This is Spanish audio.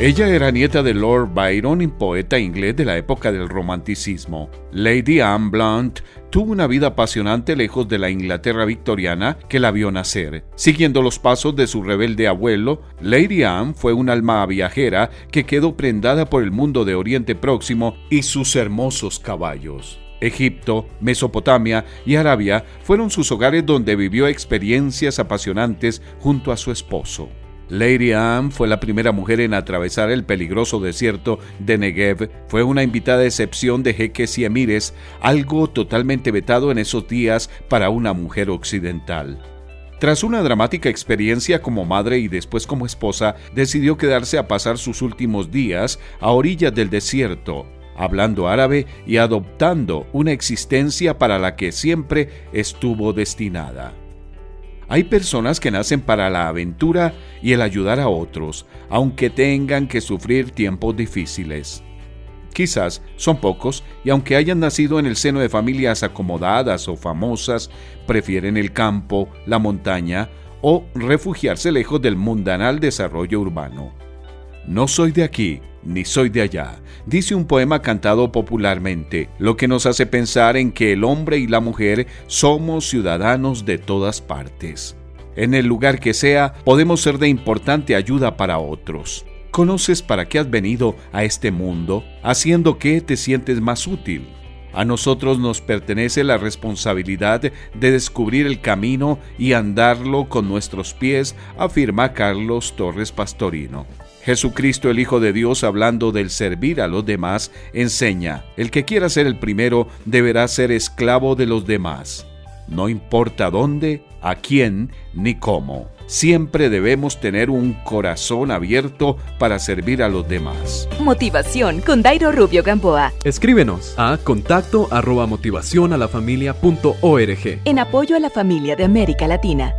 Ella era nieta de Lord Byron, poeta inglés de la época del romanticismo. Lady Anne Blunt tuvo una vida apasionante lejos de la Inglaterra victoriana que la vio nacer. Siguiendo los pasos de su rebelde abuelo, Lady Anne fue un alma viajera que quedó prendada por el mundo de Oriente Próximo y sus hermosos caballos. Egipto, Mesopotamia y Arabia fueron sus hogares donde vivió experiencias apasionantes junto a su esposo. Lady Anne fue la primera mujer en atravesar el peligroso desierto de Negev. Fue una invitada excepción de jeques y emires, algo totalmente vetado en esos días para una mujer occidental. Tras una dramática experiencia como madre y después como esposa, decidió quedarse a pasar sus últimos días a orillas del desierto, hablando árabe y adoptando una existencia para la que siempre estuvo destinada. Hay personas que nacen para la aventura y el ayudar a otros, aunque tengan que sufrir tiempos difíciles. Quizás son pocos y aunque hayan nacido en el seno de familias acomodadas o famosas, prefieren el campo, la montaña o refugiarse lejos del mundanal desarrollo urbano. No soy de aquí, ni soy de allá, dice un poema cantado popularmente, lo que nos hace pensar en que el hombre y la mujer somos ciudadanos de todas partes. En el lugar que sea, podemos ser de importante ayuda para otros. ¿Conoces para qué has venido a este mundo? ¿Haciendo qué te sientes más útil? A nosotros nos pertenece la responsabilidad de descubrir el camino y andarlo con nuestros pies, afirma Carlos Torres Pastorino. Jesucristo el Hijo de Dios hablando del servir a los demás enseña, el que quiera ser el primero deberá ser esclavo de los demás. No importa dónde, a quién ni cómo. Siempre debemos tener un corazón abierto para servir a los demás. Motivación con Dairo Rubio Gamboa. Escríbenos a contacto arroba motivación a la familia En apoyo a la familia de América Latina.